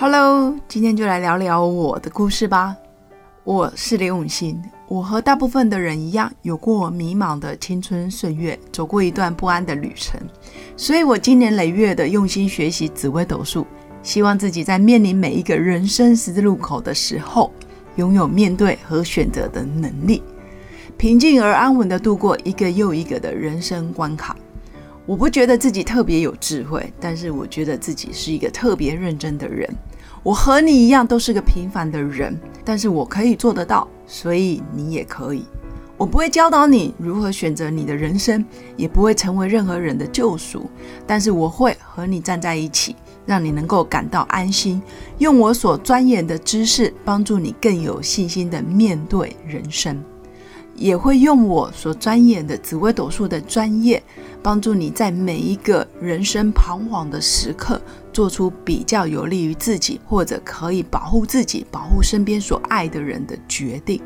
Hello，今天就来聊聊我的故事吧。我是刘永新，我和大部分的人一样，有过迷茫的青春岁月，走过一段不安的旅程，所以我经年累月的用心学习紫微斗数，希望自己在面临每一个人生十字路口的时候，拥有面对和选择的能力，平静而安稳的度过一个又一个的人生关卡。我不觉得自己特别有智慧，但是我觉得自己是一个特别认真的人。我和你一样都是个平凡的人，但是我可以做得到，所以你也可以。我不会教导你如何选择你的人生，也不会成为任何人的救赎，但是我会和你站在一起，让你能够感到安心，用我所钻研的知识帮助你更有信心的面对人生。也会用我所钻研的紫微斗数的专业，帮助你在每一个人生彷徨的时刻，做出比较有利于自己，或者可以保护自己、保护身边所爱的人的决定。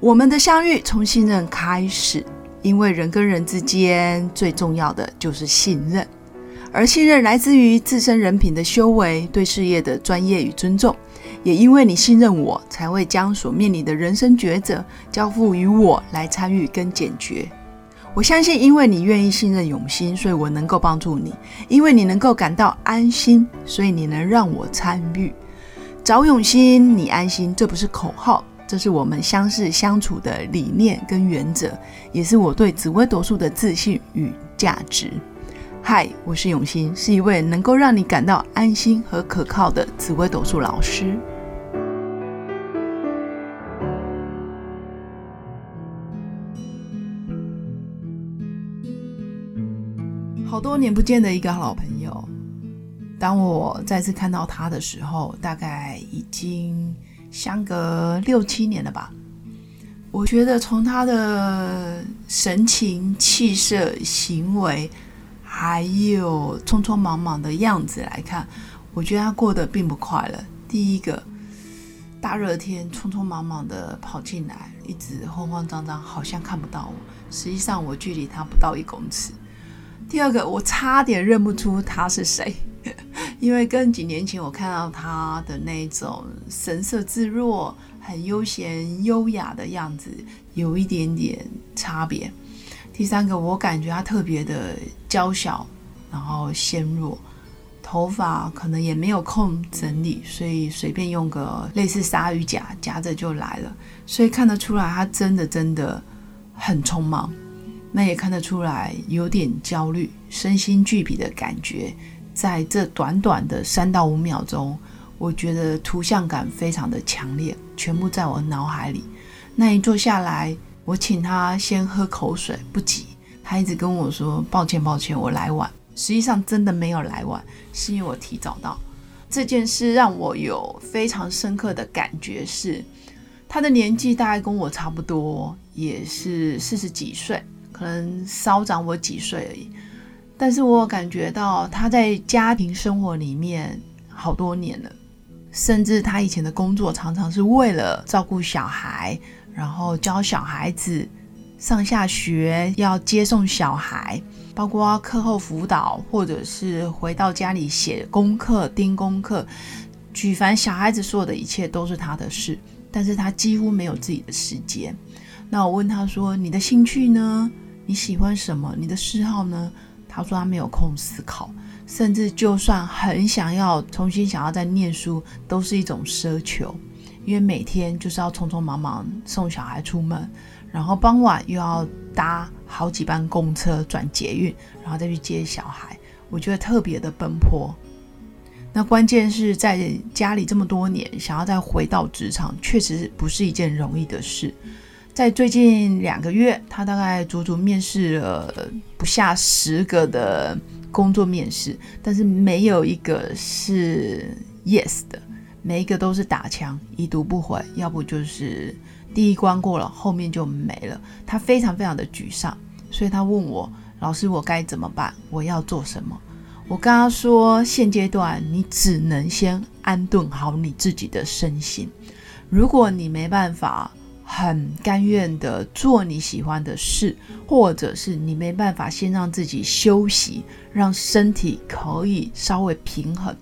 我们的相遇从信任开始，因为人跟人之间最重要的就是信任，而信任来自于自身人品的修为、对事业的专业与尊重。也因为你信任我，才会将所面临的人生抉择交付于我来参与跟解决。我相信，因为你愿意信任永新，所以我能够帮助你；因为你能够感到安心，所以你能让我参与。找永新，你安心，这不是口号，这是我们相识相处的理念跟原则，也是我对紫微斗数的自信与价值。嗨，我是永新，是一位能够让你感到安心和可靠的紫微斗数老师。好多年不见的一个老朋友，当我再次看到他的时候，大概已经相隔六七年了吧。我觉得从他的神情、气色、行为，还有匆匆忙忙的样子来看，我觉得他过得并不快乐。第一个，大热天匆匆忙忙的跑进来，一直慌慌张张，好像看不到我。实际上，我距离他不到一公尺。第二个，我差点认不出他是谁，因为跟几年前我看到他的那种神色自若、很悠闲优雅的样子有一点点差别。第三个，我感觉他特别的娇小，然后纤弱，头发可能也没有空整理，所以随便用个类似鲨鱼夹夹着就来了，所以看得出来他真的真的很匆忙。那也看得出来有点焦虑、身心俱疲的感觉，在这短短的三到五秒钟，我觉得图像感非常的强烈，全部在我脑海里。那一坐下来，我请他先喝口水，不急。他一直跟我说：“抱歉，抱歉，我来晚。”实际上真的没有来晚，是因为我提早到。这件事让我有非常深刻的感觉是，他的年纪大概跟我差不多，也是四十几岁。可能稍长我几岁而已，但是我感觉到他在家庭生活里面好多年了，甚至他以前的工作常常是为了照顾小孩，然后教小孩子上下学，要接送小孩，包括课后辅导，或者是回到家里写功课、盯功课，举凡小孩子所有的一切都是他的事，但是他几乎没有自己的时间。那我问他说：“你的兴趣呢？”你喜欢什么？你的嗜好呢？他说他没有空思考，甚至就算很想要重新想要再念书，都是一种奢求，因为每天就是要匆匆忙忙送小孩出门，然后傍晚又要搭好几班公车转捷运，然后再去接小孩，我觉得特别的奔波。那关键是在家里这么多年，想要再回到职场，确实不是一件容易的事。在最近两个月，他大概足足面试了不下十个的工作面试，但是没有一个是 yes 的，每一个都是打枪，已读不回，要不就是第一关过了，后面就没了。他非常非常的沮丧，所以他问我老师，我该怎么办？我要做什么？我跟他说，现阶段你只能先安顿好你自己的身心，如果你没办法。很甘愿的做你喜欢的事，或者是你没办法先让自己休息，让身体可以稍微平衡。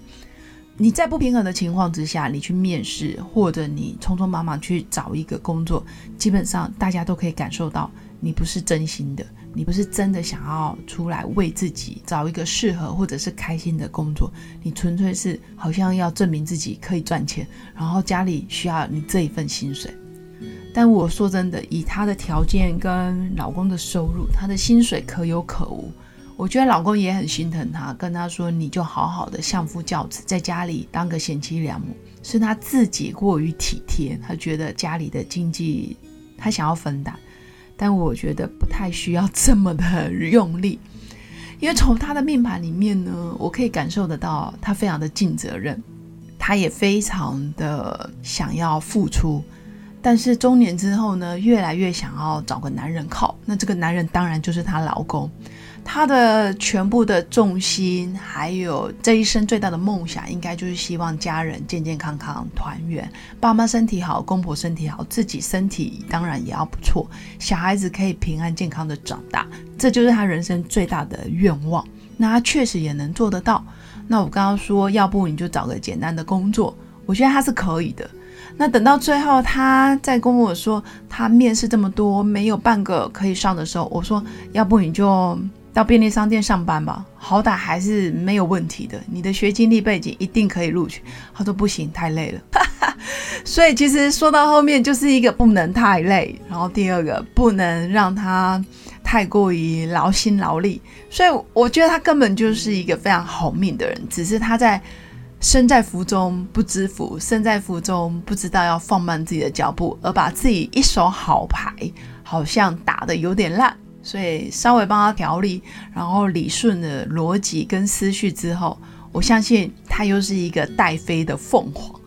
你在不平衡的情况之下，你去面试，或者你匆匆忙忙去找一个工作，基本上大家都可以感受到你不是真心的，你不是真的想要出来为自己找一个适合或者是开心的工作，你纯粹是好像要证明自己可以赚钱，然后家里需要你这一份薪水。但我说真的，以她的条件跟老公的收入，她的薪水可有可无。我觉得老公也很心疼她，跟她说：“你就好好的相夫教子，在家里当个贤妻良母。”是她自己过于体贴，她觉得家里的经济她想要分担，但我觉得不太需要这么的 用力，因为从她的命盘里面呢，我可以感受得到她非常的尽责任，她也非常的想要付出，但是中年之后呢，越来越想要找个男人靠，那这个男人当然就是她老公。她的全部的重心，还有这一生最大的梦想，应该就是希望家人健健康康团圆，爸妈身体好，公婆身体好，自己身体当然也要不错，小孩子可以平安健康的长大，这就是他人生最大的愿望。那他确实也能做得到。那我刚刚说，要不你就找个简单的工作，我觉得他是可以的。那等到最后，他在跟我说他面试这么多，没有半个可以上的时候，我说，要不你就。到便利商店上班吧，好歹还是没有问题的。你的学经历背景一定可以录取。他说不行，太累了。所以其实说到后面就是一个不能太累，然后第二个不能让他太过于劳心劳力。所以我觉得他根本就是一个非常好命的人，只是他在身在福中不知福，身在福中不知道要放慢自己的脚步，而把自己一手好牌好像打得有点烂。所以稍微帮他调理，然后理顺了逻辑跟思绪之后，我相信他又是一个带飞的凤凰，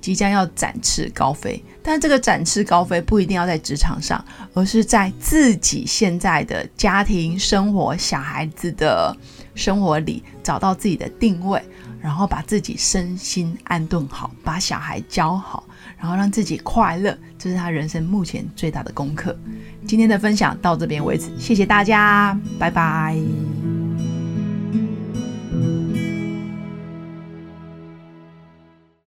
即将要展翅高飞。但这个展翅高飞不一定要在职场上，而是在自己现在的家庭生活、小孩子的生活里找到自己的定位，然后把自己身心安顿好，把小孩教好。然后让自己快乐，这是他人生目前最大的功课。今天的分享到这边为止，谢谢大家，拜拜。